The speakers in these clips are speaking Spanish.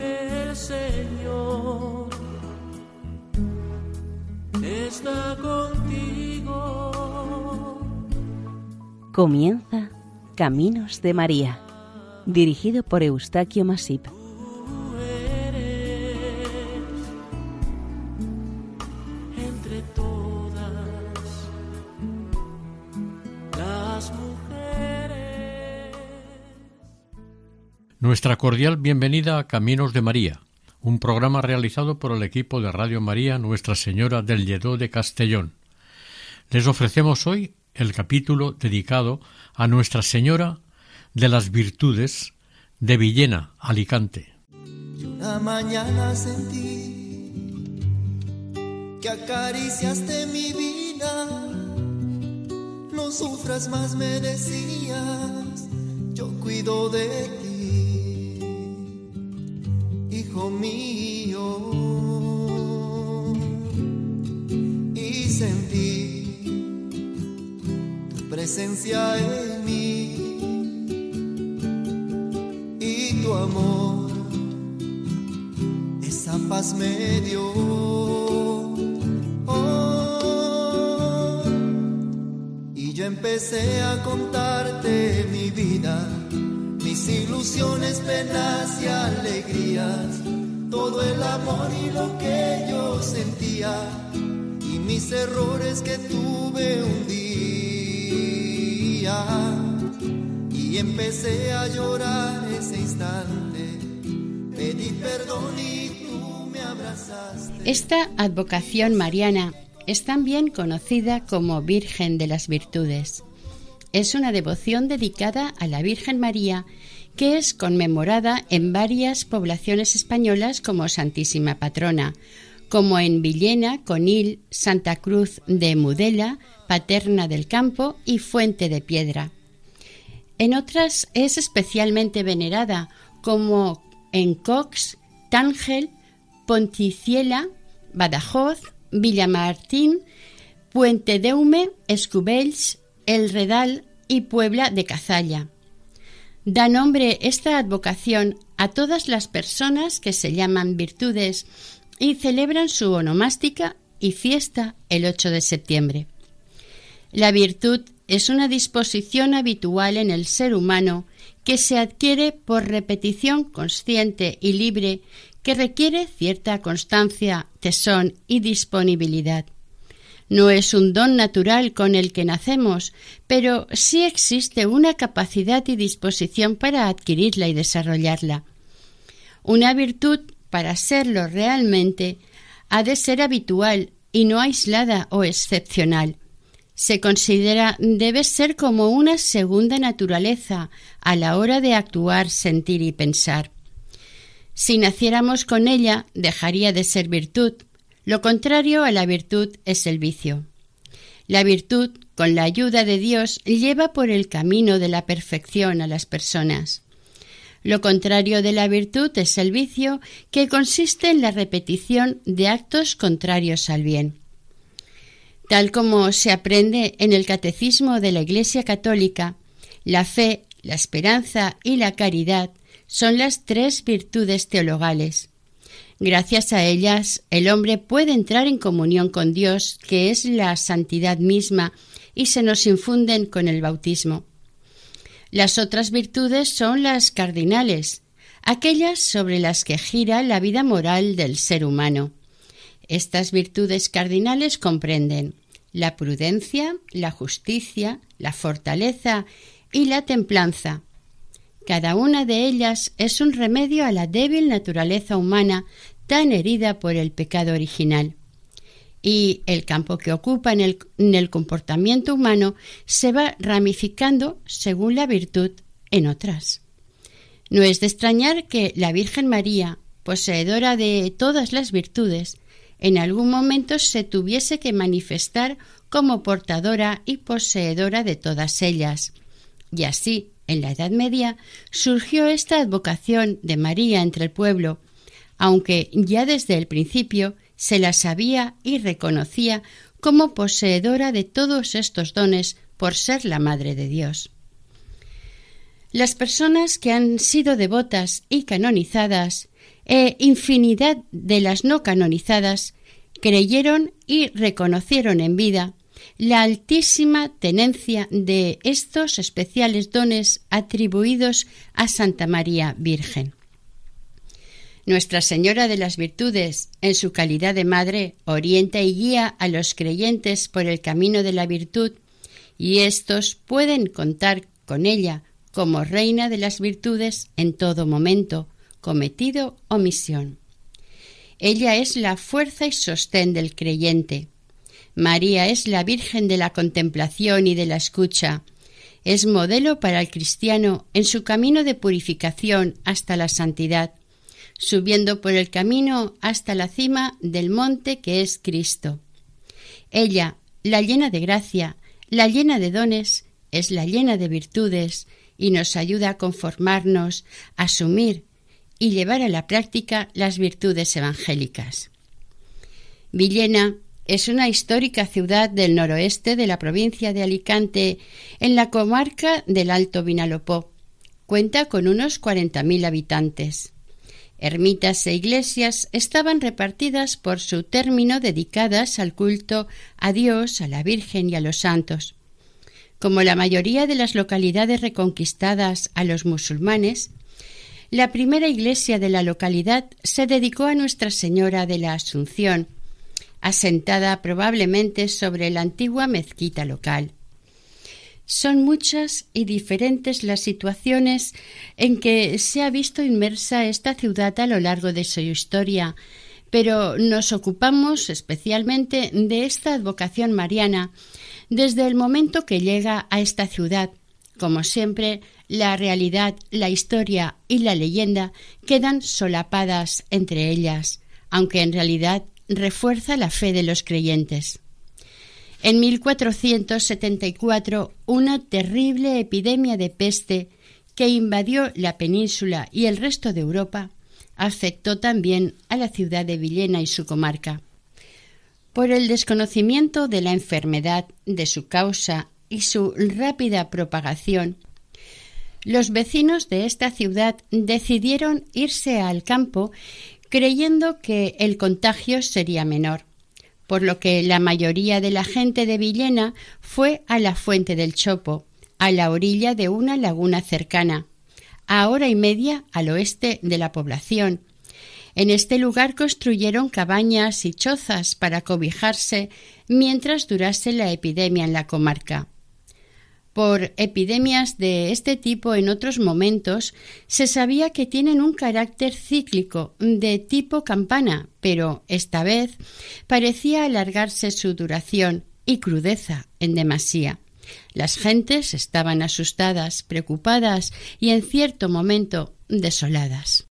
el Señor está contigo. Comienza Caminos de María, dirigido por Eustaquio Masip. Nuestra cordial bienvenida a Caminos de María, un programa realizado por el equipo de Radio María Nuestra Señora del Lledó de Castellón. Les ofrecemos hoy el capítulo dedicado a Nuestra Señora de las Virtudes de Villena, Alicante. una mañana sentí que acariciaste mi vida, no sufras más, me yo cuido de ti hijo mío. Y sentí tu presencia en mí y tu amor, esa paz me dio. Oh, y yo empecé a contarte mi vida mis ilusiones, penas y alegrías, todo el amor y lo que yo sentía, y mis errores que tuve un día. Y empecé a llorar ese instante, pedí perdón y tú me abrazaste. Esta advocación mariana es también conocida como Virgen de las Virtudes es una devoción dedicada a la Virgen María que es conmemorada en varias poblaciones españolas como Santísima Patrona, como en Villena, Conil, Santa Cruz de Mudela, Paterna del Campo y Fuente de Piedra. En otras es especialmente venerada, como en Cox, Tángel, Ponticiela, Badajoz, Villamartín, Puente Deume, Escubells, el Redal y Puebla de Cazalla. Da nombre esta advocación a todas las personas que se llaman virtudes y celebran su onomástica y fiesta el 8 de septiembre. La virtud es una disposición habitual en el ser humano que se adquiere por repetición consciente y libre que requiere cierta constancia, tesón y disponibilidad. No es un don natural con el que nacemos, pero sí existe una capacidad y disposición para adquirirla y desarrollarla. Una virtud, para serlo realmente, ha de ser habitual y no aislada o excepcional. Se considera debe ser como una segunda naturaleza a la hora de actuar, sentir y pensar. Si naciéramos con ella, dejaría de ser virtud, lo contrario a la virtud es el vicio. La virtud, con la ayuda de Dios, lleva por el camino de la perfección a las personas. Lo contrario de la virtud es el vicio, que consiste en la repetición de actos contrarios al bien. Tal como se aprende en el Catecismo de la Iglesia Católica, la fe, la esperanza y la caridad son las tres virtudes teologales. Gracias a ellas, el hombre puede entrar en comunión con Dios, que es la santidad misma, y se nos infunden con el bautismo. Las otras virtudes son las cardinales, aquellas sobre las que gira la vida moral del ser humano. Estas virtudes cardinales comprenden la prudencia, la justicia, la fortaleza y la templanza, cada una de ellas es un remedio a la débil naturaleza humana tan herida por el pecado original. Y el campo que ocupa en el, comportamiento humano se va ramificando según la virtud en otras. No es de extrañar que la Virgen María, poseedora de todas las virtudes, en algún momento se tuviese que manifestar como portadora y poseedora de todas ellas. Y así, en la Edad Media surgió esta advocación de María entre el pueblo, aunque ya desde el principio se la sabía y reconocía como poseedora de todos estos dones por ser la Madre de Dios. Las personas que han sido devotas y canonizadas, e infinidad de las no canonizadas, creyeron y reconocieron en vida la altísima tenencia de estos especiales dones atribuidos a Santa María Virgen. Nuestra Señora de las Virtudes, en su calidad de Madre, orienta y guía a los creyentes por el camino de la virtud, y éstos pueden contar con ella como Reina de las Virtudes en todo momento, cometido o misión. Ella es la fuerza y sostén del creyente. María es la Virgen de la contemplación y de la escucha. Es modelo para el cristiano en su camino de purificación hasta la santidad subiendo por el camino hasta la cima del monte que es Cristo. Ella, la llena de gracia, la llena de dones, es la llena de virtudes y nos ayuda a conformarnos, a asumir y llevar a la práctica las virtudes evangélicas. Villena es una histórica ciudad del noroeste de la provincia de Alicante, en la comarca del Alto Vinalopó. Cuenta con unos 40.000 habitantes. Ermitas e iglesias estaban repartidas por su término dedicadas al culto a Dios, a la Virgen y a los santos. Como la mayoría de las localidades reconquistadas a los musulmanes, la primera iglesia de la localidad se dedicó a Nuestra Señora de la Asunción, asentada probablemente sobre la antigua mezquita local. Son muchas y diferentes las situaciones en que se ha visto inmersa esta ciudad a lo largo de su historia, pero nos ocupamos especialmente de esta advocación mariana desde el momento que llega a esta ciudad. Como siempre, la realidad, la historia y la leyenda quedan solapadas entre ellas, aunque en realidad refuerza la fe de los creyentes. En 1474, una terrible epidemia de peste que invadió la península y el resto de Europa afectó también a la ciudad de Villena y su comarca. Por el desconocimiento de la enfermedad, de su causa y su rápida propagación, los vecinos de esta ciudad decidieron irse al campo creyendo que el contagio sería menor por lo que la mayoría de la gente de Villena fue a la fuente del Chopo, a la orilla de una laguna cercana, a hora y media al oeste de la población. En este lugar construyeron cabañas y chozas para cobijarse mientras durase la epidemia en la comarca. Por epidemias de este tipo en otros momentos se sabía que tienen un carácter cíclico de tipo campana, pero esta vez parecía alargarse su duración y crudeza en demasía. Las gentes estaban asustadas, preocupadas y en cierto momento desoladas.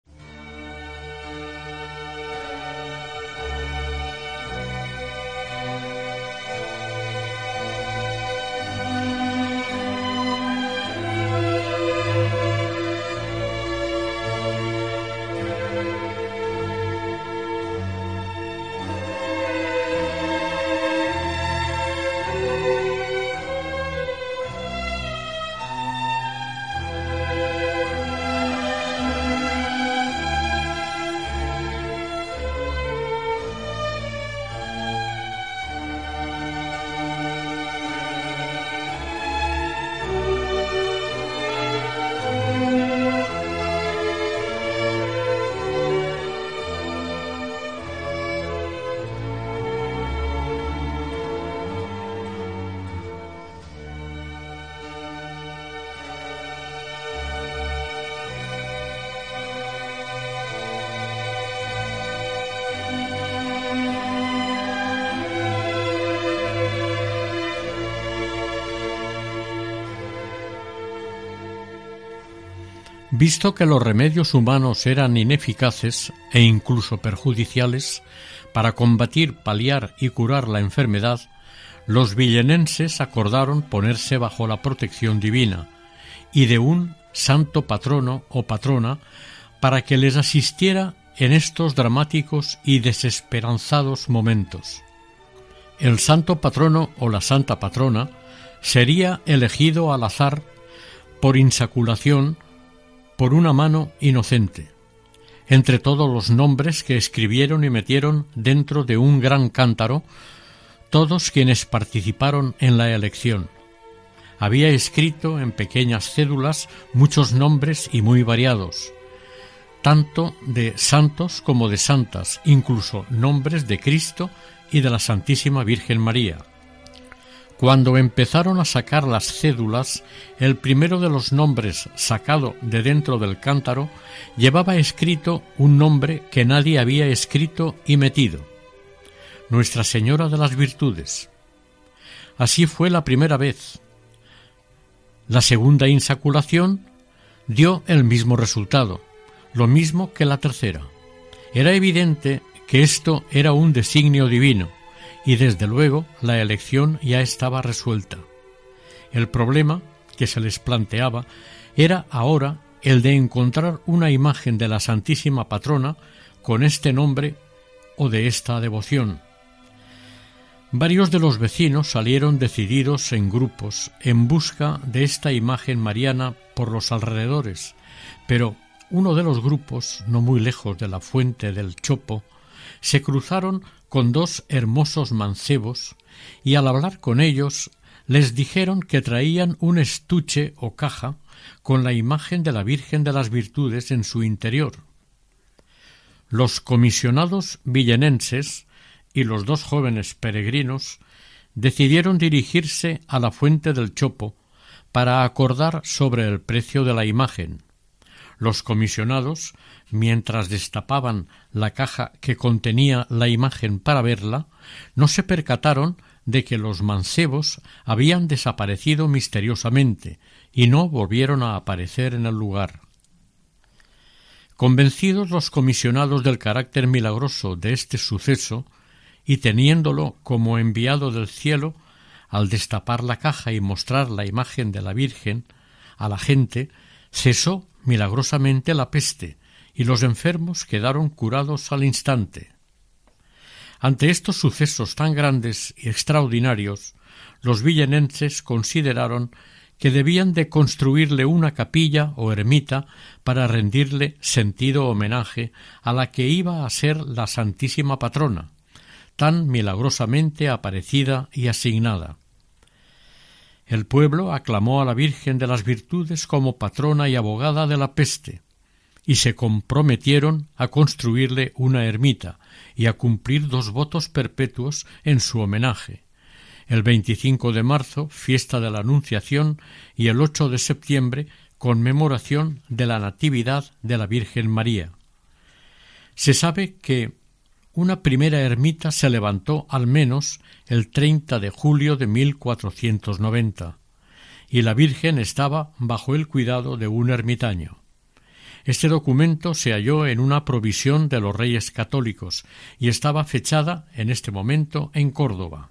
Visto que los remedios humanos eran ineficaces e incluso perjudiciales para combatir, paliar y curar la enfermedad, los villenenses acordaron ponerse bajo la protección divina y de un santo patrono o patrona para que les asistiera en estos dramáticos y desesperanzados momentos. El santo patrono o la santa patrona sería elegido al azar por insaculación, por una mano inocente, entre todos los nombres que escribieron y metieron dentro de un gran cántaro, todos quienes participaron en la elección. Había escrito en pequeñas cédulas muchos nombres y muy variados, tanto de santos como de santas, incluso nombres de Cristo y de la Santísima Virgen María. Cuando empezaron a sacar las cédulas, el primero de los nombres sacado de dentro del cántaro llevaba escrito un nombre que nadie había escrito y metido. Nuestra Señora de las Virtudes. Así fue la primera vez. La segunda insaculación dio el mismo resultado, lo mismo que la tercera. Era evidente que esto era un designio divino, y desde luego la elección ya estaba resuelta. El problema que se les planteaba era ahora el de encontrar una imagen de la Santísima Patrona con este nombre o de esta devoción. Varios de los vecinos salieron decididos en grupos en busca de esta imagen mariana por los alrededores, pero uno de los grupos, no muy lejos de la fuente del Chopo, se cruzaron con dos hermosos mancebos y al hablar con ellos les dijeron que traían un estuche o caja con la imagen de la Virgen de las Virtudes en su interior. Los comisionados villenenses y los dos jóvenes peregrinos decidieron dirigirse a la fuente del Chopo para acordar sobre el precio de la imagen. Los comisionados mientras destapaban la caja que contenía la imagen para verla, no se percataron de que los mancebos habían desaparecido misteriosamente y no volvieron a aparecer en el lugar. Convencidos los comisionados del carácter milagroso de este suceso, y teniéndolo como enviado del cielo, al destapar la caja y mostrar la imagen de la Virgen a la gente, cesó milagrosamente la peste, y los enfermos quedaron curados al instante. Ante estos sucesos tan grandes y extraordinarios, los villenenses consideraron que debían de construirle una capilla o ermita para rendirle sentido homenaje a la que iba a ser la Santísima Patrona, tan milagrosamente aparecida y asignada. El pueblo aclamó a la Virgen de las Virtudes como patrona y abogada de la peste, y se comprometieron a construirle una ermita y a cumplir dos votos perpetuos en su homenaje. El 25 de marzo, fiesta de la Anunciación, y el 8 de septiembre, conmemoración de la Natividad de la Virgen María. Se sabe que una primera ermita se levantó al menos el 30 de julio de 1490 y la Virgen estaba bajo el cuidado de un ermitaño. Este documento se halló en una provisión de los reyes católicos y estaba fechada en este momento en Córdoba.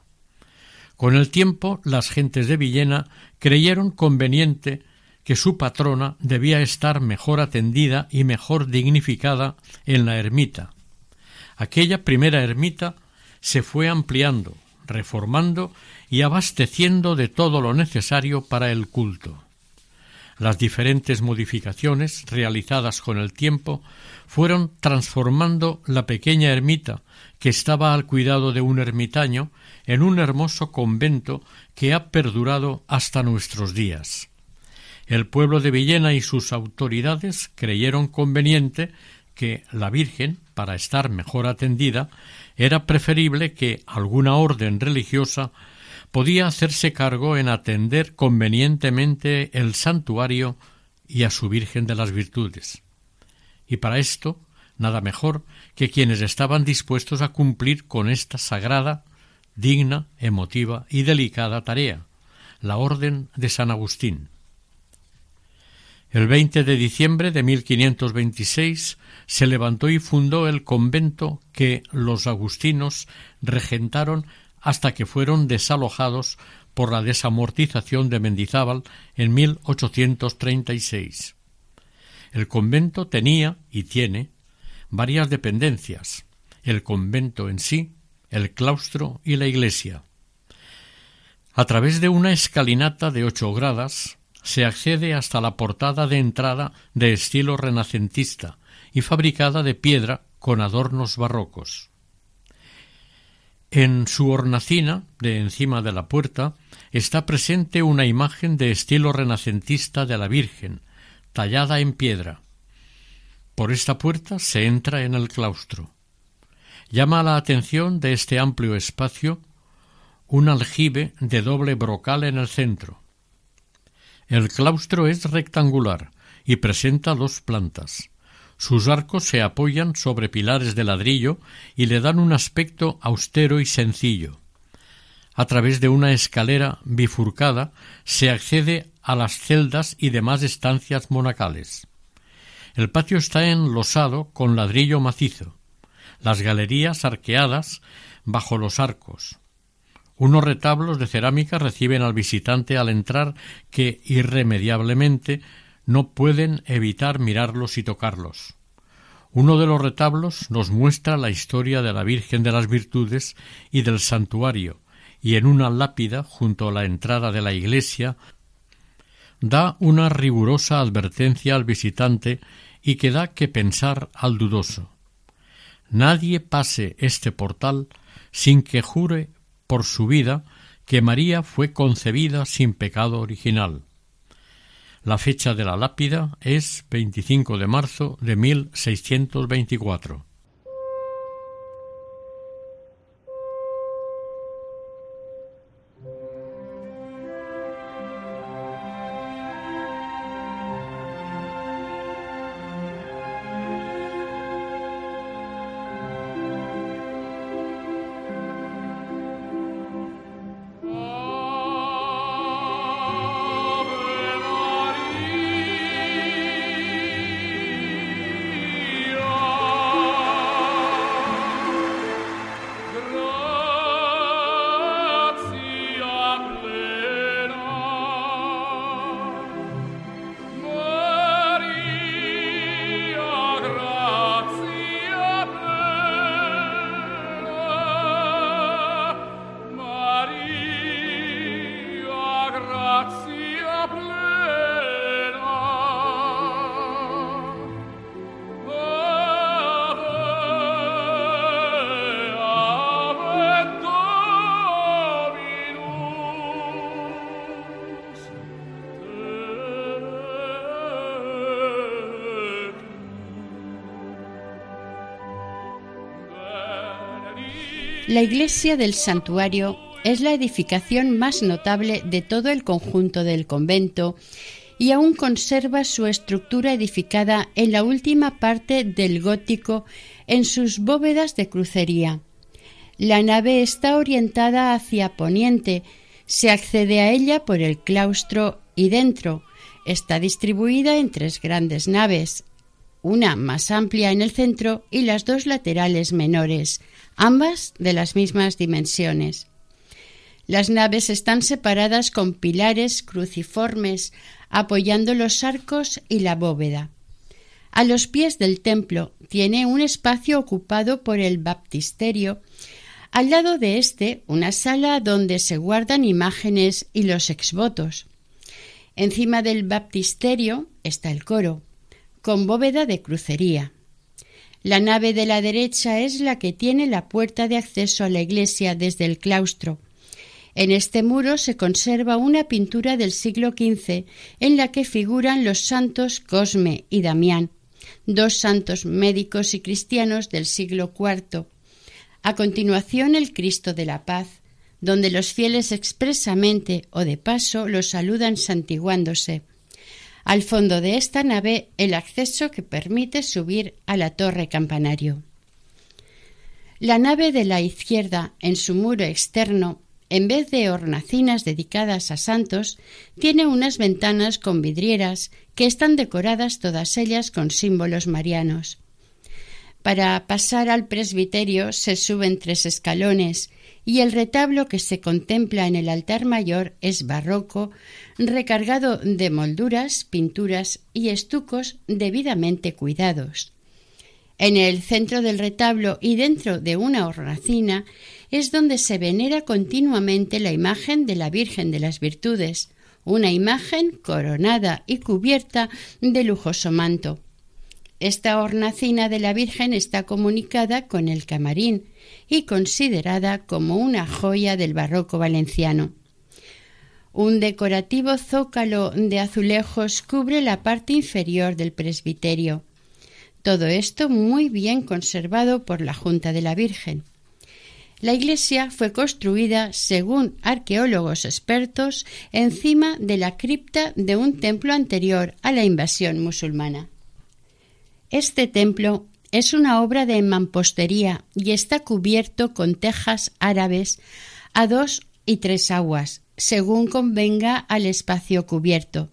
Con el tiempo las gentes de Villena creyeron conveniente que su patrona debía estar mejor atendida y mejor dignificada en la ermita. Aquella primera ermita se fue ampliando, reformando y abasteciendo de todo lo necesario para el culto. Las diferentes modificaciones realizadas con el tiempo fueron transformando la pequeña ermita que estaba al cuidado de un ermitaño en un hermoso convento que ha perdurado hasta nuestros días. El pueblo de Villena y sus autoridades creyeron conveniente que la Virgen, para estar mejor atendida, era preferible que alguna orden religiosa podía hacerse cargo en atender convenientemente el santuario y a su Virgen de las Virtudes. Y para esto, nada mejor que quienes estaban dispuestos a cumplir con esta sagrada, digna, emotiva y delicada tarea, la Orden de San Agustín. El 20 de diciembre de 1526 se levantó y fundó el convento que los agustinos regentaron hasta que fueron desalojados por la desamortización de Mendizábal en 1836. El convento tenía y tiene varias dependencias, el convento en sí, el claustro y la iglesia. A través de una escalinata de ocho gradas, se accede hasta la portada de entrada de estilo renacentista y fabricada de piedra con adornos barrocos. En su hornacina, de encima de la puerta, está presente una imagen de estilo renacentista de la Virgen, tallada en piedra. Por esta puerta se entra en el claustro. Llama la atención de este amplio espacio un aljibe de doble brocal en el centro. El claustro es rectangular y presenta dos plantas. Sus arcos se apoyan sobre pilares de ladrillo y le dan un aspecto austero y sencillo. A través de una escalera bifurcada se accede a las celdas y demás estancias monacales. El patio está enlosado con ladrillo macizo, las galerías arqueadas bajo los arcos. Unos retablos de cerámica reciben al visitante al entrar que irremediablemente no pueden evitar mirarlos y tocarlos. Uno de los retablos nos muestra la historia de la Virgen de las Virtudes y del santuario, y en una lápida junto a la entrada de la iglesia da una rigurosa advertencia al visitante y que da que pensar al dudoso. Nadie pase este portal sin que jure por su vida que María fue concebida sin pecado original. La fecha de la lápida es 25 de marzo de 1624. La iglesia del santuario es la edificación más notable de todo el conjunto del convento y aún conserva su estructura edificada en la última parte del gótico en sus bóvedas de crucería. La nave está orientada hacia poniente, se accede a ella por el claustro y dentro. Está distribuida en tres grandes naves, una más amplia en el centro y las dos laterales menores, ambas de las mismas dimensiones. Las naves están separadas con pilares cruciformes apoyando los arcos y la bóveda. A los pies del templo tiene un espacio ocupado por el baptisterio, al lado de éste una sala donde se guardan imágenes y los exvotos. Encima del baptisterio está el coro, con bóveda de crucería. La nave de la derecha es la que tiene la puerta de acceso a la iglesia desde el claustro. En este muro se conserva una pintura del siglo XV en la que figuran los santos Cosme y Damián, dos santos médicos y cristianos del siglo IV. A continuación el Cristo de la Paz, donde los fieles expresamente o de paso lo saludan santiguándose. Al fondo de esta nave el acceso que permite subir a la torre campanario. La nave de la izquierda, en su muro externo, en vez de hornacinas dedicadas a santos, tiene unas ventanas con vidrieras que están decoradas todas ellas con símbolos marianos. Para pasar al presbiterio se suben tres escalones y el retablo que se contempla en el altar mayor es barroco, recargado de molduras, pinturas y estucos debidamente cuidados. En el centro del retablo y dentro de una hornacina es donde se venera continuamente la imagen de la Virgen de las Virtudes, una imagen coronada y cubierta de lujoso manto. Esta hornacina de la Virgen está comunicada con el camarín y considerada como una joya del barroco valenciano. Un decorativo zócalo de azulejos cubre la parte inferior del presbiterio. Todo esto muy bien conservado por la Junta de la Virgen. La iglesia fue construida, según arqueólogos expertos, encima de la cripta de un templo anterior a la invasión musulmana. Este templo es una obra de mampostería y está cubierto con tejas árabes a dos y tres aguas, según convenga al espacio cubierto.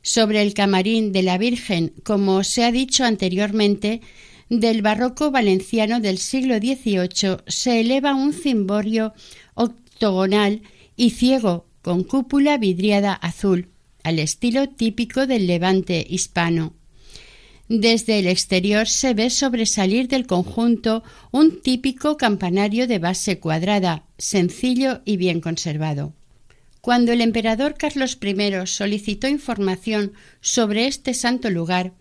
Sobre el camarín de la Virgen, como se ha dicho anteriormente, del barroco valenciano del siglo XVIII se eleva un cimborio octogonal y ciego con cúpula vidriada azul, al estilo típico del levante hispano. Desde el exterior se ve sobresalir del conjunto un típico campanario de base cuadrada, sencillo y bien conservado. Cuando el emperador Carlos I solicitó información sobre este santo lugar,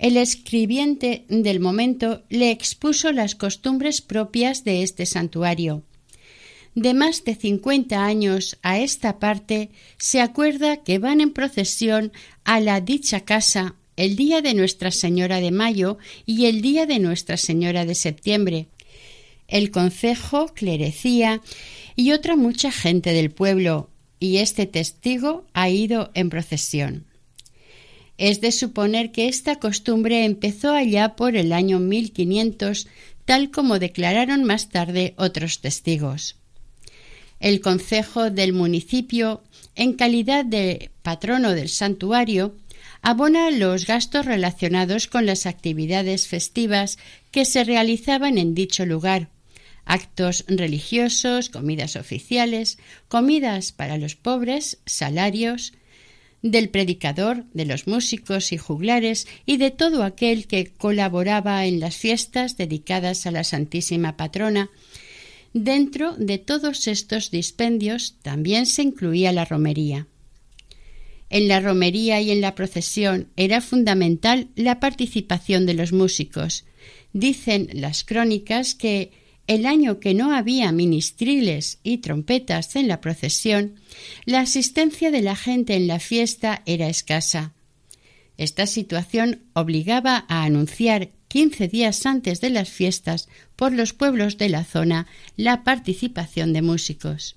el escribiente del momento le expuso las costumbres propias de este santuario. De más de cincuenta años a esta parte se acuerda que van en procesión a la dicha casa el día de Nuestra Señora de Mayo y el día de Nuestra Señora de Septiembre. El concejo, clerecía y otra mucha gente del pueblo, y este testigo ha ido en procesión. Es de suponer que esta costumbre empezó allá por el año 1500, tal como declararon más tarde otros testigos. El concejo del municipio, en calidad de patrono del santuario, abona los gastos relacionados con las actividades festivas que se realizaban en dicho lugar, actos religiosos, comidas oficiales, comidas para los pobres, salarios, del predicador, de los músicos y juglares y de todo aquel que colaboraba en las fiestas dedicadas a la Santísima Patrona. Dentro de todos estos dispendios también se incluía la romería. En la romería y en la procesión era fundamental la participación de los músicos. Dicen las crónicas que el año que no había ministriles y trompetas en la procesión, la asistencia de la gente en la fiesta era escasa. Esta situación obligaba a anunciar quince días antes de las fiestas por los pueblos de la zona la participación de músicos.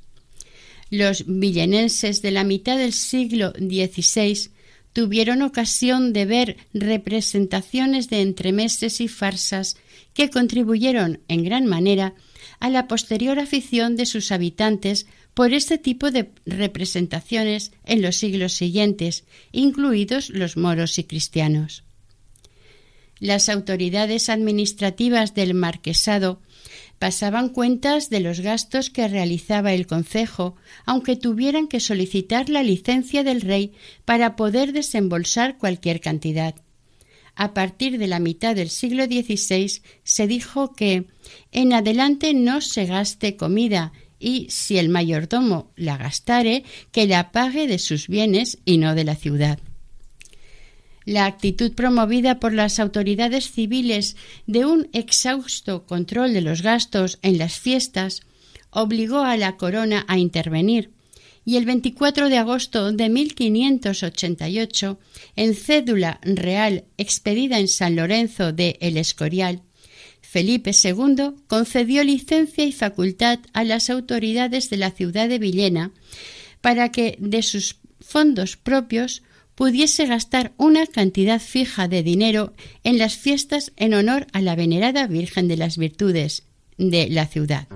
Los villenenses de la mitad del siglo XVI tuvieron ocasión de ver representaciones de entremeses y farsas que contribuyeron en gran manera a la posterior afición de sus habitantes por este tipo de representaciones en los siglos siguientes, incluidos los moros y cristianos. Las autoridades administrativas del marquesado pasaban cuentas de los gastos que realizaba el concejo, aunque tuvieran que solicitar la licencia del rey para poder desembolsar cualquier cantidad. A partir de la mitad del siglo XVI se dijo que en adelante no se gaste comida y si el mayordomo la gastare, que la pague de sus bienes y no de la ciudad. La actitud promovida por las autoridades civiles de un exhausto control de los gastos en las fiestas obligó a la corona a intervenir y el 24 de agosto de 1588, en cédula real expedida en San Lorenzo de El Escorial, Felipe II concedió licencia y facultad a las autoridades de la ciudad de Villena para que de sus fondos propios pudiese gastar una cantidad fija de dinero en las fiestas en honor a la venerada Virgen de las Virtudes de la ciudad.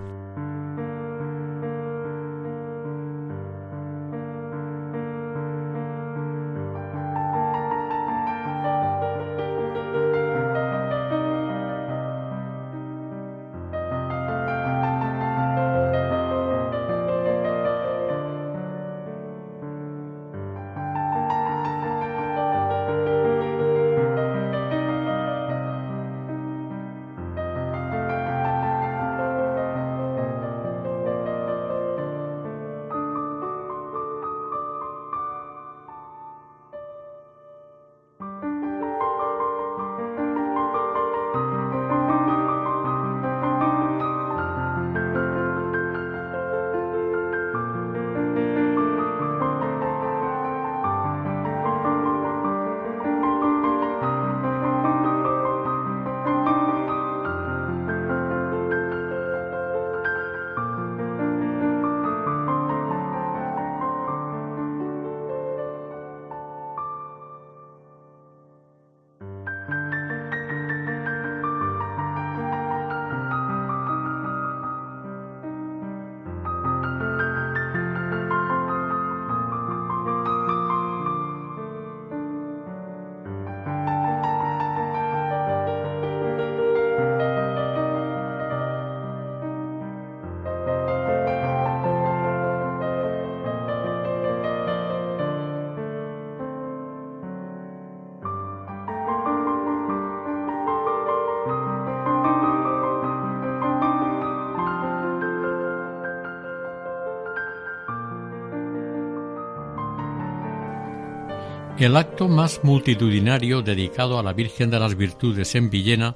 El acto más multitudinario dedicado a la Virgen de las Virtudes en Villena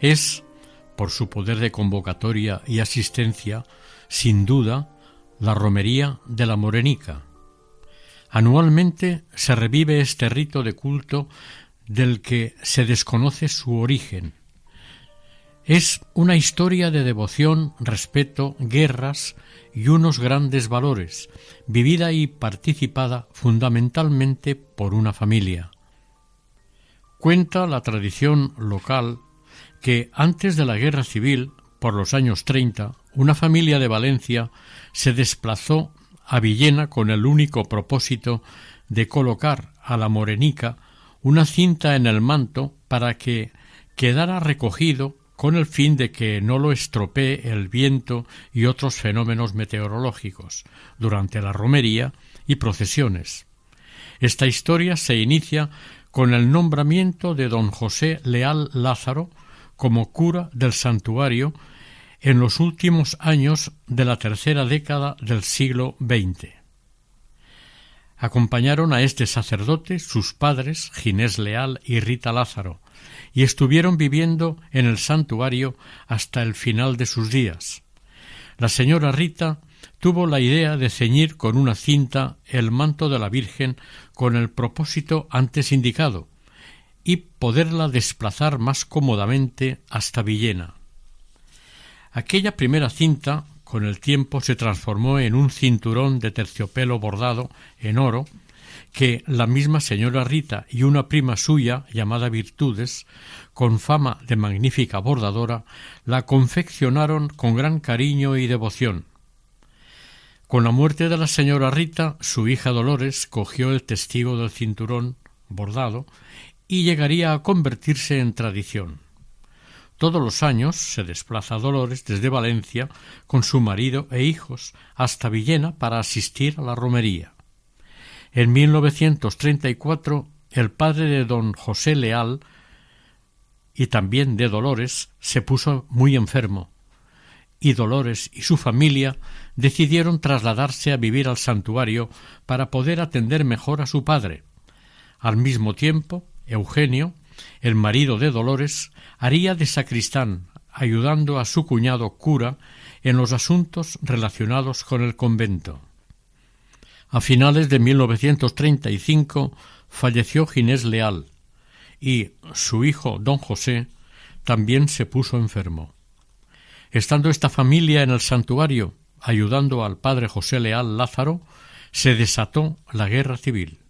es, por su poder de convocatoria y asistencia, sin duda, la romería de la Morenica. Anualmente se revive este rito de culto del que se desconoce su origen. Es una historia de devoción, respeto, guerras y unos grandes valores, vivida y participada fundamentalmente por una familia. Cuenta la tradición local que antes de la guerra civil, por los años treinta, una familia de Valencia se desplazó a Villena con el único propósito de colocar a la morenica una cinta en el manto para que quedara recogido con el fin de que no lo estropee el viento y otros fenómenos meteorológicos durante la romería y procesiones. Esta historia se inicia con el nombramiento de don José Leal Lázaro como cura del santuario en los últimos años de la tercera década del siglo XX. Acompañaron a este sacerdote sus padres Ginés Leal y Rita Lázaro, y estuvieron viviendo en el santuario hasta el final de sus días. La señora Rita tuvo la idea de ceñir con una cinta el manto de la Virgen con el propósito antes indicado, y poderla desplazar más cómodamente hasta Villena. Aquella primera cinta con el tiempo se transformó en un cinturón de terciopelo bordado en oro que la misma señora Rita y una prima suya llamada Virtudes, con fama de magnífica bordadora, la confeccionaron con gran cariño y devoción. Con la muerte de la señora Rita, su hija Dolores cogió el testigo del cinturón bordado y llegaría a convertirse en tradición. Todos los años se desplaza Dolores desde Valencia con su marido e hijos hasta Villena para asistir a la romería. En 1934 el padre de don José Leal y también de Dolores se puso muy enfermo y Dolores y su familia decidieron trasladarse a vivir al santuario para poder atender mejor a su padre. Al mismo tiempo, Eugenio, el marido de Dolores, haría de sacristán, ayudando a su cuñado cura en los asuntos relacionados con el convento. A finales de 1935 falleció Ginés Leal y su hijo don José también se puso enfermo. Estando esta familia en el santuario ayudando al padre José Leal Lázaro, se desató la guerra civil.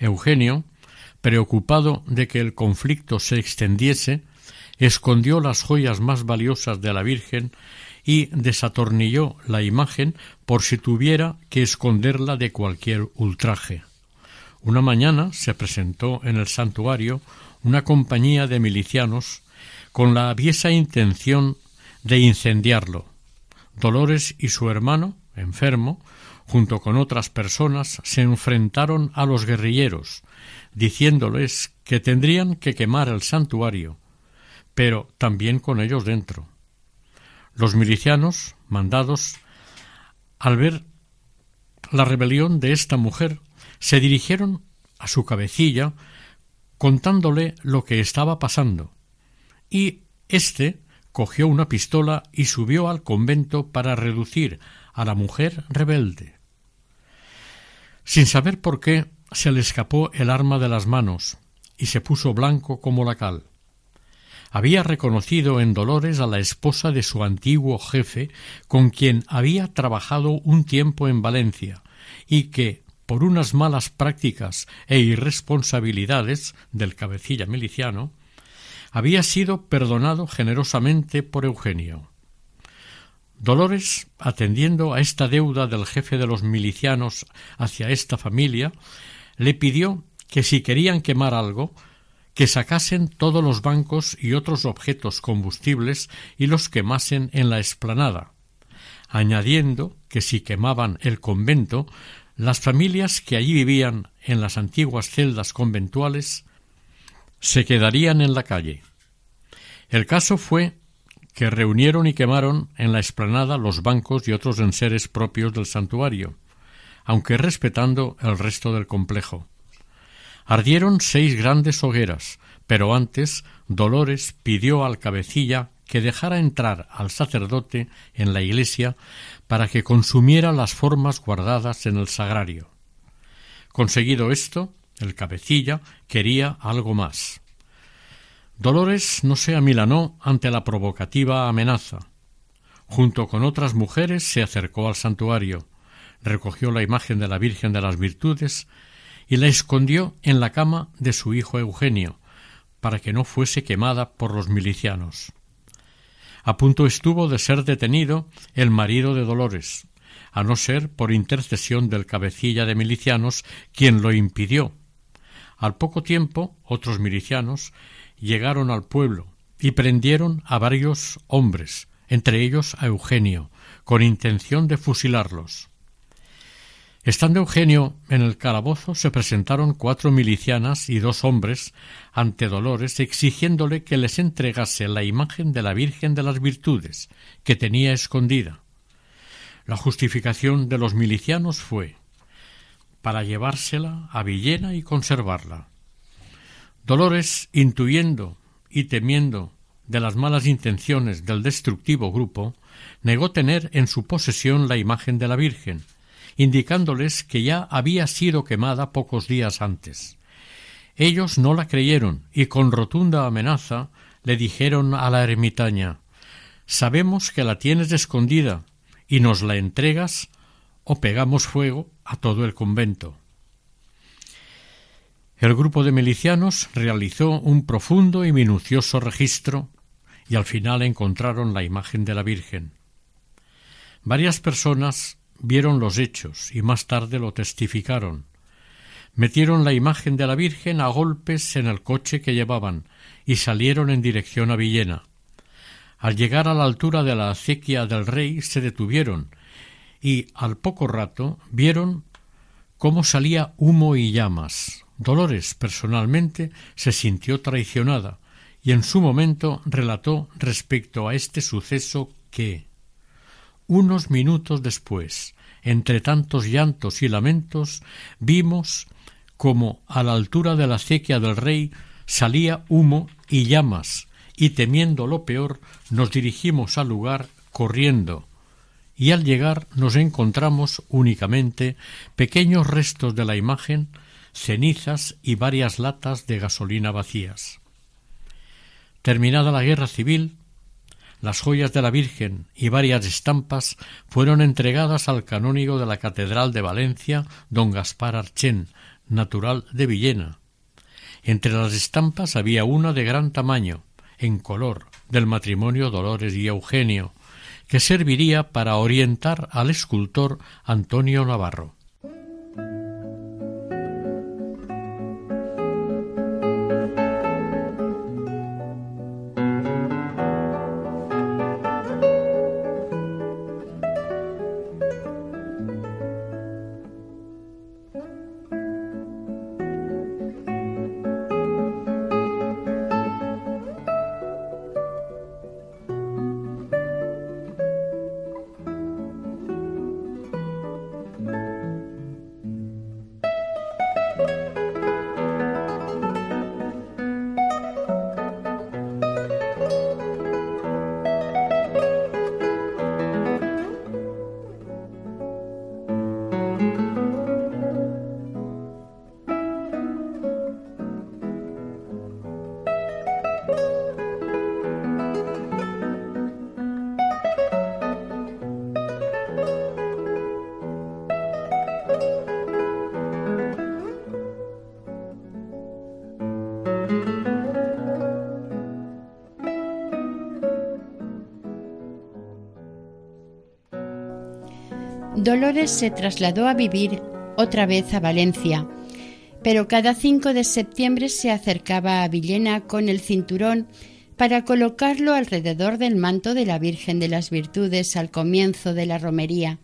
Eugenio, preocupado de que el conflicto se extendiese, escondió las joyas más valiosas de la Virgen y desatornilló la imagen por si tuviera que esconderla de cualquier ultraje. Una mañana se presentó en el santuario una compañía de milicianos con la aviesa intención de incendiarlo. Dolores y su hermano, enfermo, junto con otras personas, se enfrentaron a los guerrilleros, diciéndoles que tendrían que quemar el santuario, pero también con ellos dentro. Los milicianos, mandados, al ver la rebelión de esta mujer, se dirigieron a su cabecilla contándole lo que estaba pasando, y éste cogió una pistola y subió al convento para reducir a la mujer rebelde. Sin saber por qué, se le escapó el arma de las manos y se puso blanco como la cal. Había reconocido en Dolores a la esposa de su antiguo jefe, con quien había trabajado un tiempo en Valencia, y que, por unas malas prácticas e irresponsabilidades del cabecilla miliciano, había sido perdonado generosamente por Eugenio. Dolores, atendiendo a esta deuda del jefe de los milicianos hacia esta familia, le pidió que si querían quemar algo, que sacasen todos los bancos y otros objetos combustibles y los quemasen en la explanada, añadiendo que si quemaban el convento, las familias que allí vivían en las antiguas celdas conventuales se quedarían en la calle. El caso fue que reunieron y quemaron en la explanada los bancos y otros enseres propios del santuario, aunque respetando el resto del complejo. Ardieron seis grandes hogueras, pero antes Dolores pidió al cabecilla que dejara entrar al sacerdote en la iglesia para que consumiera las formas guardadas en el sagrario. Conseguido esto, el cabecilla quería algo más. Dolores no se amilanó ante la provocativa amenaza. Junto con otras mujeres se acercó al santuario, recogió la imagen de la Virgen de las Virtudes y la escondió en la cama de su hijo Eugenio, para que no fuese quemada por los milicianos. A punto estuvo de ser detenido el marido de Dolores, a no ser por intercesión del cabecilla de milicianos, quien lo impidió. Al poco tiempo, otros milicianos llegaron al pueblo y prendieron a varios hombres, entre ellos a Eugenio, con intención de fusilarlos. Estando Eugenio en el calabozo, se presentaron cuatro milicianas y dos hombres ante Dolores exigiéndole que les entregase la imagen de la Virgen de las Virtudes, que tenía escondida. La justificación de los milicianos fue para llevársela a Villena y conservarla. Dolores, intuyendo y temiendo de las malas intenciones del destructivo grupo, negó tener en su posesión la imagen de la Virgen, indicándoles que ya había sido quemada pocos días antes. Ellos no la creyeron y con rotunda amenaza le dijeron a la ermitaña Sabemos que la tienes escondida y nos la entregas o pegamos fuego a todo el convento. El grupo de milicianos realizó un profundo y minucioso registro y al final encontraron la imagen de la Virgen. Varias personas vieron los hechos y más tarde lo testificaron. Metieron la imagen de la Virgen a golpes en el coche que llevaban y salieron en dirección a Villena. Al llegar a la altura de la acequia del rey se detuvieron y al poco rato vieron cómo salía humo y llamas. Dolores personalmente se sintió traicionada y en su momento relató respecto a este suceso que unos minutos después, entre tantos llantos y lamentos, vimos como a la altura de la acequia del rey salía humo y llamas, y temiendo lo peor nos dirigimos al lugar corriendo, y al llegar nos encontramos únicamente pequeños restos de la imagen, cenizas y varias latas de gasolina vacías. Terminada la guerra civil, las joyas de la Virgen y varias estampas fueron entregadas al canónigo de la Catedral de Valencia, don Gaspar Archén, natural de Villena. Entre las estampas había una de gran tamaño, en color, del matrimonio Dolores y Eugenio, que serviría para orientar al escultor Antonio Navarro. Se trasladó a vivir otra vez a Valencia, pero cada 5 de septiembre se acercaba a Villena con el cinturón para colocarlo alrededor del manto de la Virgen de las Virtudes al comienzo de la romería.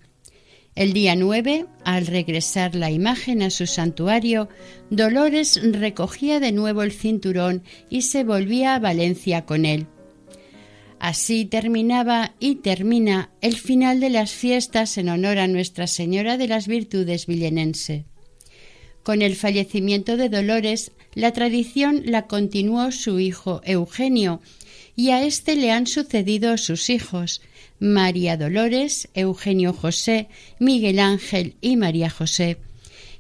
El día 9, al regresar la imagen a su santuario, Dolores recogía de nuevo el cinturón y se volvía a Valencia con él. Así terminaba y termina el final de las fiestas en honor a Nuestra Señora de las Virtudes villenense. Con el fallecimiento de Dolores, la tradición la continuó su hijo Eugenio, y a éste le han sucedido sus hijos, María Dolores, Eugenio José, Miguel Ángel y María José,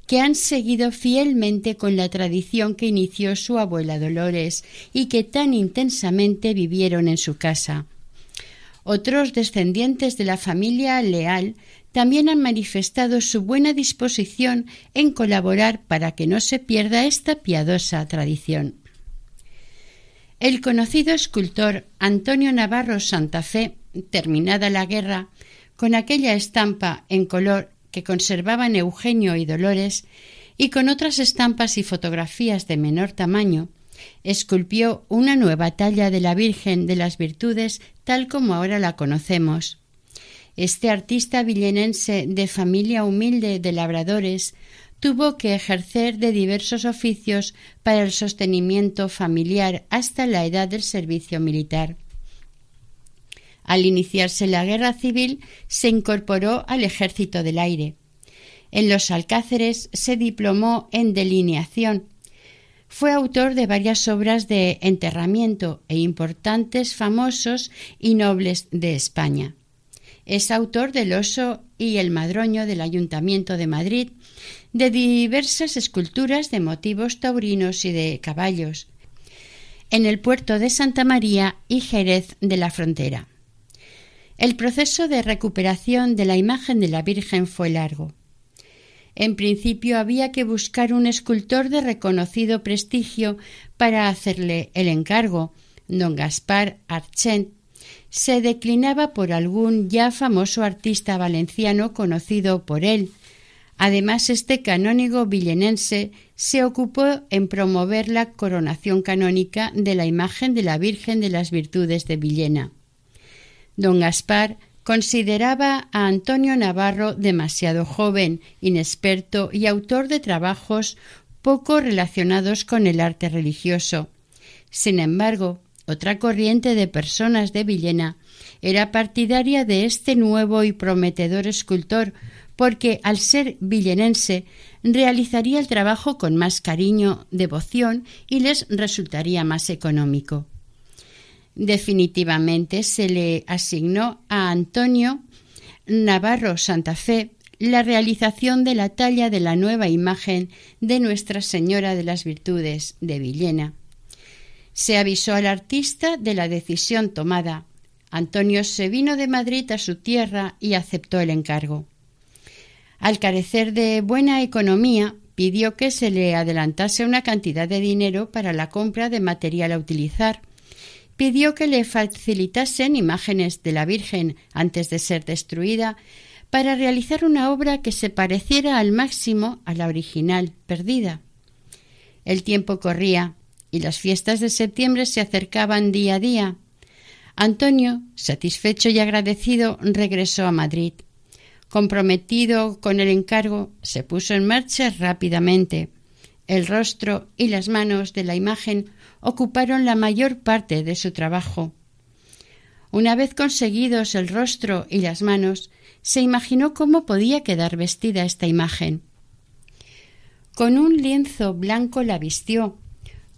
que han seguido fielmente con la tradición que inició su abuela Dolores y que tan intensamente vivieron en su casa. Otros descendientes de la familia Leal también han manifestado su buena disposición en colaborar para que no se pierda esta piadosa tradición. El conocido escultor Antonio Navarro Santa Fe, terminada la guerra, con aquella estampa en color que conservaban Eugenio y Dolores, y con otras estampas y fotografías de menor tamaño, esculpió una nueva talla de la Virgen de las Virtudes tal como ahora la conocemos. Este artista villenense de familia humilde de labradores tuvo que ejercer de diversos oficios para el sostenimiento familiar hasta la edad del servicio militar. Al iniciarse la guerra civil se incorporó al ejército del aire. En los Alcáceres se diplomó en delineación. Fue autor de varias obras de enterramiento e importantes famosos y nobles de España. Es autor del oso y el madroño del Ayuntamiento de Madrid, de diversas esculturas de motivos taurinos y de caballos, en el puerto de Santa María y Jerez de la Frontera. El proceso de recuperación de la imagen de la Virgen fue largo. En principio había que buscar un escultor de reconocido prestigio para hacerle el encargo. Don Gaspar Archent se declinaba por algún ya famoso artista valenciano conocido por él, Además, este canónigo villenense se ocupó en promover la coronación canónica de la imagen de la Virgen de las Virtudes de Villena. Don Gaspar consideraba a Antonio Navarro demasiado joven, inexperto y autor de trabajos poco relacionados con el arte religioso. Sin embargo, otra corriente de personas de Villena era partidaria de este nuevo y prometedor escultor, porque al ser villenense realizaría el trabajo con más cariño, devoción y les resultaría más económico. Definitivamente se le asignó a Antonio Navarro Santa Fe la realización de la talla de la nueva imagen de Nuestra Señora de las Virtudes de Villena. Se avisó al artista de la decisión tomada. Antonio se vino de Madrid a su tierra y aceptó el encargo. Al carecer de buena economía, pidió que se le adelantase una cantidad de dinero para la compra de material a utilizar. Pidió que le facilitasen imágenes de la Virgen antes de ser destruida para realizar una obra que se pareciera al máximo a la original perdida. El tiempo corría y las fiestas de septiembre se acercaban día a día. Antonio, satisfecho y agradecido, regresó a Madrid. Comprometido con el encargo, se puso en marcha rápidamente. El rostro y las manos de la imagen ocuparon la mayor parte de su trabajo. Una vez conseguidos el rostro y las manos, se imaginó cómo podía quedar vestida esta imagen. Con un lienzo blanco la vistió,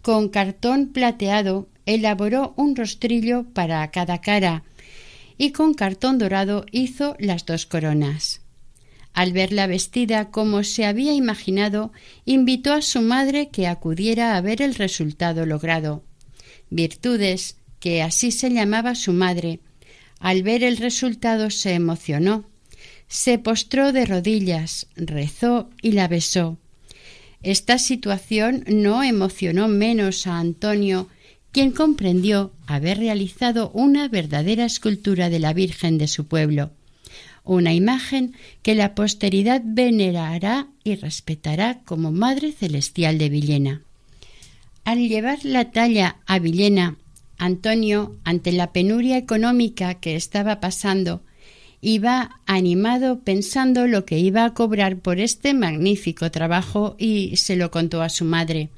con cartón plateado elaboró un rostrillo para cada cara, y con cartón dorado hizo las dos coronas. Al verla vestida como se había imaginado, invitó a su madre que acudiera a ver el resultado logrado. Virtudes, que así se llamaba su madre, al ver el resultado se emocionó, se postró de rodillas, rezó y la besó. Esta situación no emocionó menos a Antonio quien comprendió haber realizado una verdadera escultura de la Virgen de su pueblo, una imagen que la posteridad venerará y respetará como Madre Celestial de Villena. Al llevar la talla a Villena, Antonio, ante la penuria económica que estaba pasando, iba animado pensando lo que iba a cobrar por este magnífico trabajo y se lo contó a su madre.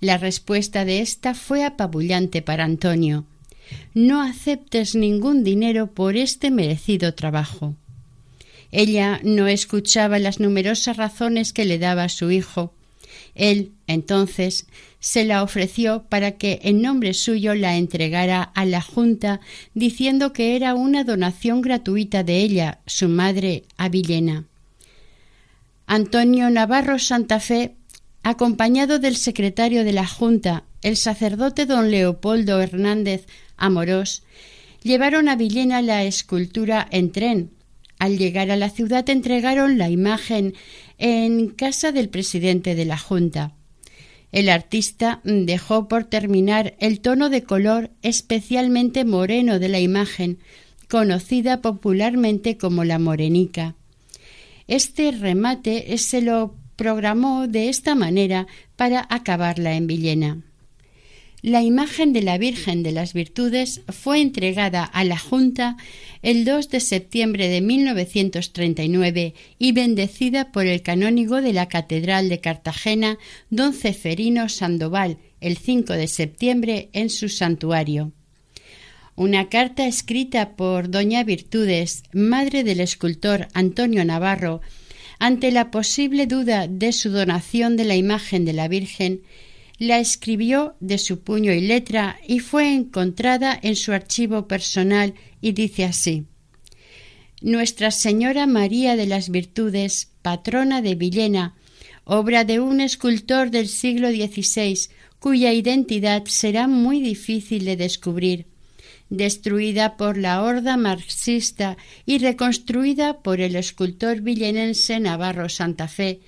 La respuesta de ésta fue apabullante para Antonio. No aceptes ningún dinero por este merecido trabajo. Ella no escuchaba las numerosas razones que le daba su hijo. Él, entonces, se la ofreció para que en nombre suyo la entregara a la Junta, diciendo que era una donación gratuita de ella, su madre, a Villena. Antonio Navarro Santa Fe, acompañado del secretario de la Junta, el sacerdote don Leopoldo Hernández Amorós, llevaron a Villena la escultura en tren. Al llegar a la ciudad entregaron la imagen en casa del presidente de la Junta. El artista dejó por terminar el tono de color especialmente moreno de la imagen, conocida popularmente como la morenica. Este remate se lo programó de esta manera para acabarla en Villena. La imagen de la Virgen de las Virtudes fue entregada a la Junta el 2 de septiembre de 1939 y bendecida por el canónigo de la Catedral de Cartagena, don Ceferino Sandoval, el 5 de septiembre en su santuario. Una carta escrita por doña Virtudes, madre del escultor Antonio Navarro, ante la posible duda de su donación de la imagen de la Virgen, la escribió de su puño y letra y fue encontrada en su archivo personal y dice así Nuestra Señora María de las Virtudes, patrona de Villena, obra de un escultor del siglo XVI, cuya identidad será muy difícil de descubrir, destruida por la horda marxista y reconstruida por el escultor villenense Navarro Santa Fe,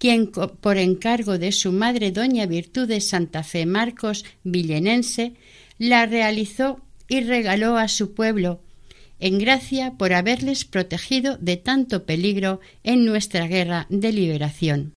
quien por encargo de su madre doña Virtudes Santa Fe Marcos Villenense la realizó y regaló a su pueblo, en gracia por haberles protegido de tanto peligro en nuestra guerra de liberación.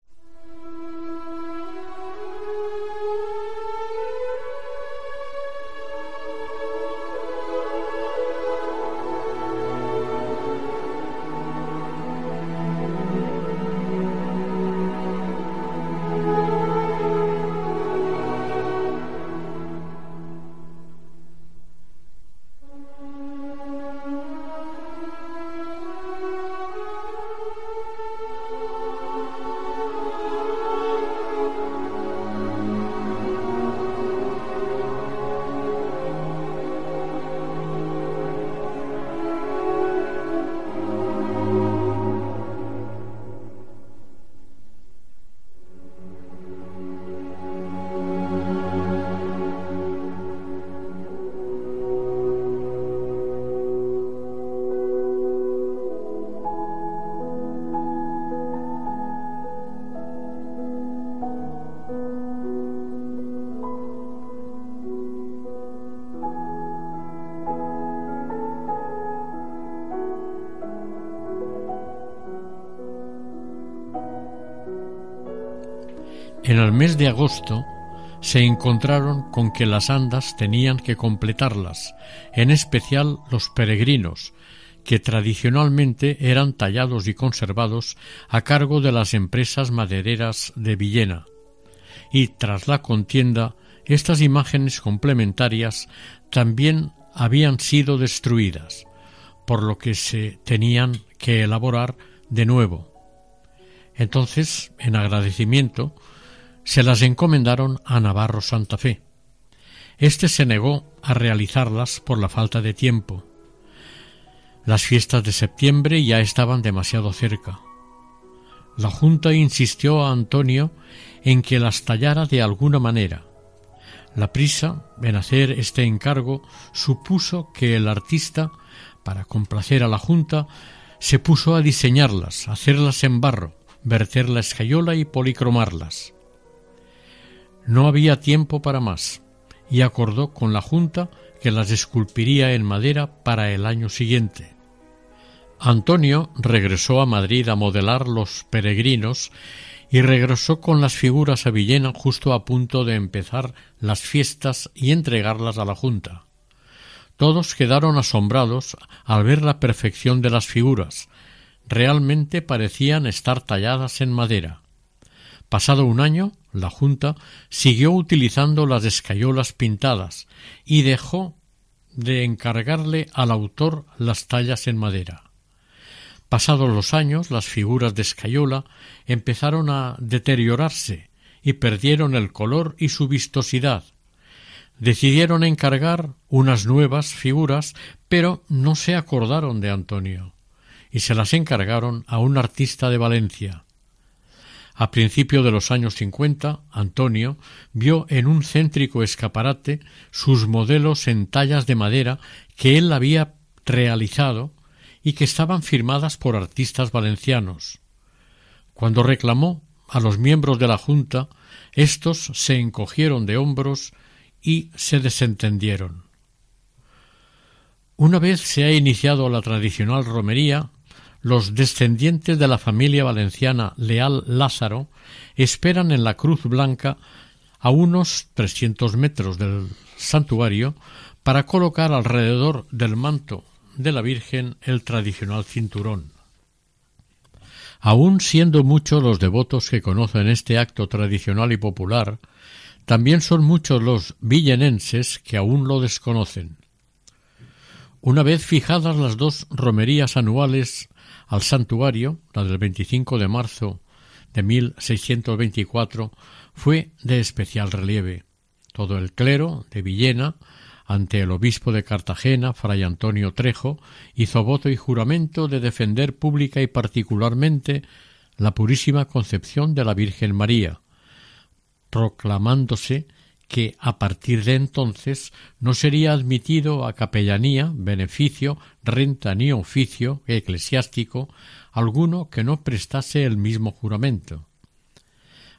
Mes de agosto se encontraron con que las andas tenían que completarlas, en especial los peregrinos, que tradicionalmente eran tallados y conservados a cargo de las empresas madereras de Villena. Y tras la contienda, estas imágenes complementarias también habían sido destruidas, por lo que se tenían que elaborar de nuevo. Entonces, en agradecimiento, se las encomendaron a Navarro Santa Fe. Este se negó a realizarlas por la falta de tiempo. Las fiestas de septiembre ya estaban demasiado cerca. La Junta insistió a Antonio en que las tallara de alguna manera. La prisa en hacer este encargo supuso que el artista, para complacer a la Junta, se puso a diseñarlas, hacerlas en barro, verter la escayola y policromarlas. No había tiempo para más, y acordó con la Junta que las esculpiría en madera para el año siguiente. Antonio regresó a Madrid a modelar los peregrinos y regresó con las figuras a Villena justo a punto de empezar las fiestas y entregarlas a la Junta. Todos quedaron asombrados al ver la perfección de las figuras. Realmente parecían estar talladas en madera. Pasado un año, la Junta siguió utilizando las escayolas pintadas y dejó de encargarle al autor las tallas en madera. Pasados los años, las figuras de escayola empezaron a deteriorarse y perdieron el color y su vistosidad. Decidieron encargar unas nuevas figuras, pero no se acordaron de Antonio, y se las encargaron a un artista de Valencia. A principio de los años cincuenta, Antonio vio en un céntrico escaparate sus modelos en tallas de madera que él había realizado y que estaban firmadas por artistas valencianos. Cuando reclamó a los miembros de la Junta, éstos se encogieron de hombros y se desentendieron. Una vez se ha iniciado la tradicional romería, los descendientes de la familia valenciana Leal Lázaro esperan en la Cruz Blanca a unos trescientos metros del santuario para colocar alrededor del manto de la Virgen el tradicional cinturón. Aun siendo muchos los devotos que conocen este acto tradicional y popular, también son muchos los villenenses que aún lo desconocen. Una vez fijadas las dos romerías anuales al santuario, la del 25 de marzo de 1624, fue de especial relieve. Todo el clero de Villena ante el obispo de Cartagena, fray Antonio Trejo, hizo voto y juramento de defender pública y particularmente la purísima concepción de la Virgen María, proclamándose que a partir de entonces no sería admitido a capellanía, beneficio, renta ni oficio eclesiástico alguno que no prestase el mismo juramento.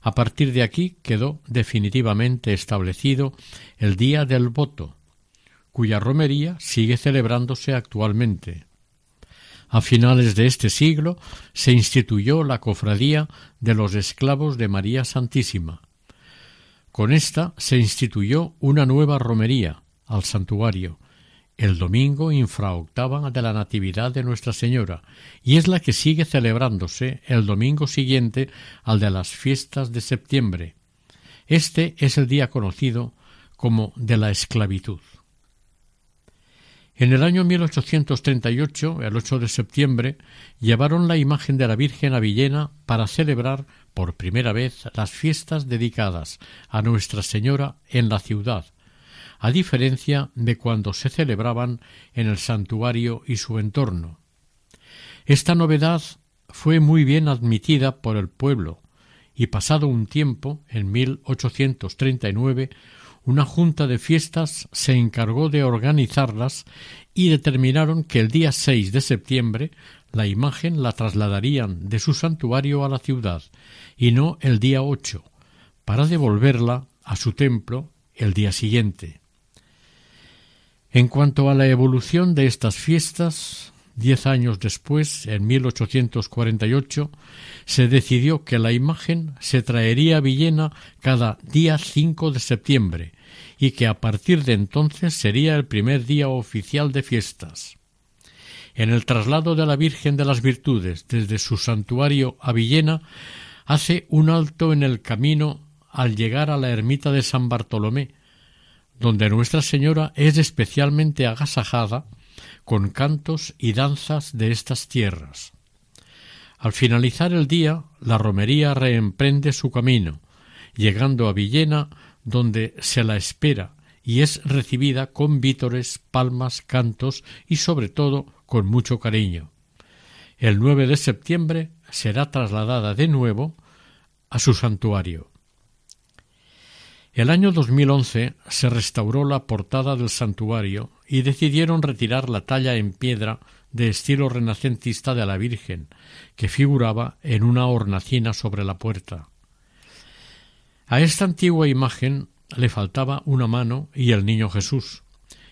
A partir de aquí quedó definitivamente establecido el día del voto, cuya romería sigue celebrándose actualmente. A finales de este siglo se instituyó la cofradía de los esclavos de María Santísima. Con esta se instituyó una nueva romería al santuario, el domingo infraoctava de la Natividad de Nuestra Señora, y es la que sigue celebrándose el domingo siguiente al de las fiestas de septiembre. Este es el día conocido como de la esclavitud. En el año 1838, el 8 de septiembre, llevaron la imagen de la Virgen a Villena para celebrar por primera vez las fiestas dedicadas a Nuestra Señora en la ciudad, a diferencia de cuando se celebraban en el santuario y su entorno. Esta novedad fue muy bien admitida por el pueblo, y pasado un tiempo, en 1839, una junta de fiestas se encargó de organizarlas y determinaron que el día 6 de septiembre la imagen la trasladarían de su santuario a la ciudad y no el día 8, para devolverla a su templo el día siguiente. En cuanto a la evolución de estas fiestas, diez años después, en 1848, se decidió que la imagen se traería a Villena cada día 5 de septiembre y que a partir de entonces sería el primer día oficial de fiestas. En el traslado de la Virgen de las Virtudes desde su santuario a Villena, hace un alto en el camino al llegar a la ermita de San Bartolomé, donde Nuestra Señora es especialmente agasajada con cantos y danzas de estas tierras. Al finalizar el día, la romería reemprende su camino, llegando a Villena, donde se la espera y es recibida con vítores, palmas, cantos y sobre todo con mucho cariño. El 9 de septiembre será trasladada de nuevo a su santuario. El año 2011 se restauró la portada del santuario y decidieron retirar la talla en piedra de estilo renacentista de la Virgen, que figuraba en una hornacina sobre la puerta. A esta antigua imagen le faltaba una mano y el niño Jesús,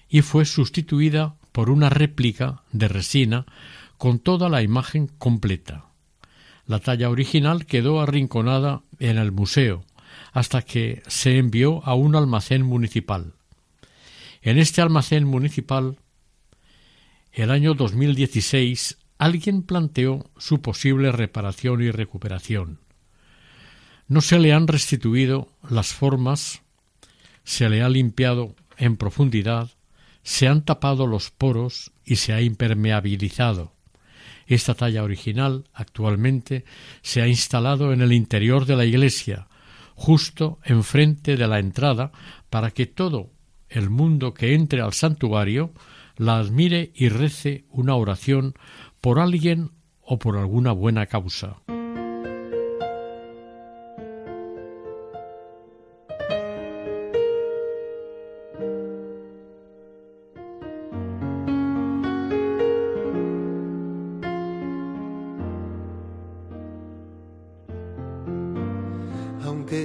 y fue sustituida por una réplica de resina con toda la imagen completa. La talla original quedó arrinconada en el museo hasta que se envió a un almacén municipal. En este almacén municipal, el año 2016, alguien planteó su posible reparación y recuperación. No se le han restituido las formas, se le ha limpiado en profundidad, se han tapado los poros y se ha impermeabilizado. Esta talla original actualmente se ha instalado en el interior de la iglesia, justo enfrente de la entrada para que todo el mundo que entre al santuario la admire y rece una oración por alguien o por alguna buena causa.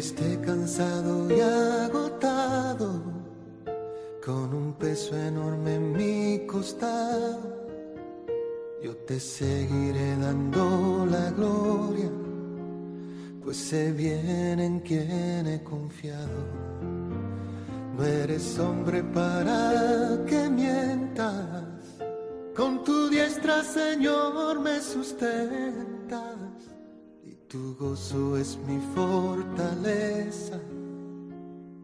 Esté cansado y agotado, con un peso enorme en mi costado, yo te seguiré dando la gloria, pues sé bien en quién he confiado. No eres hombre para que mientas, con tu diestra, Señor, me sustentas tu gozo es mi fortaleza.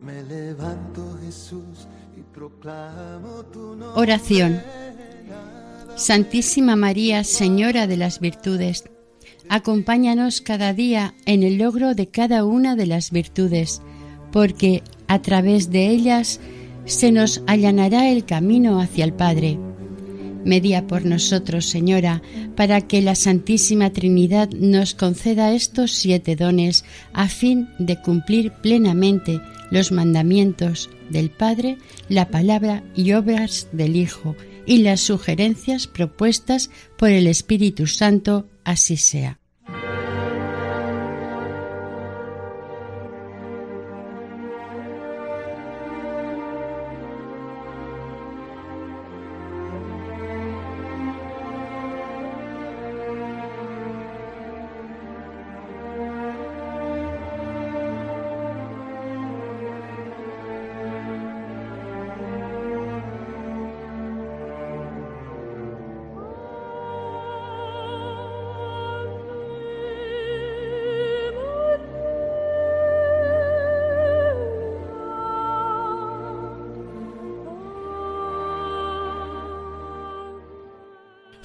Me levanto, Jesús, y proclamo tu nombre. Oración. Santísima María, Señora de las Virtudes, acompáñanos cada día en el logro de cada una de las virtudes, porque a través de ellas se nos allanará el camino hacia el Padre Media por nosotros, Señora, para que la Santísima Trinidad nos conceda estos siete dones a fin de cumplir plenamente los mandamientos del Padre, la palabra y obras del Hijo y las sugerencias propuestas por el Espíritu Santo, así sea.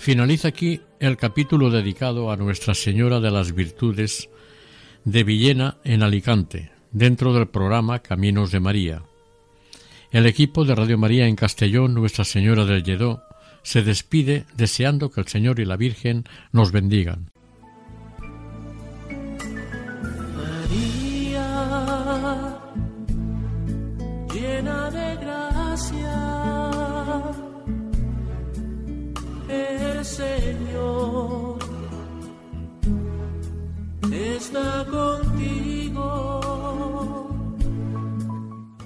Finaliza aquí el capítulo dedicado a Nuestra Señora de las Virtudes de Villena en Alicante, dentro del programa Caminos de María. El equipo de Radio María en Castellón, Nuestra Señora del Lledó, se despide deseando que el Señor y la Virgen nos bendigan.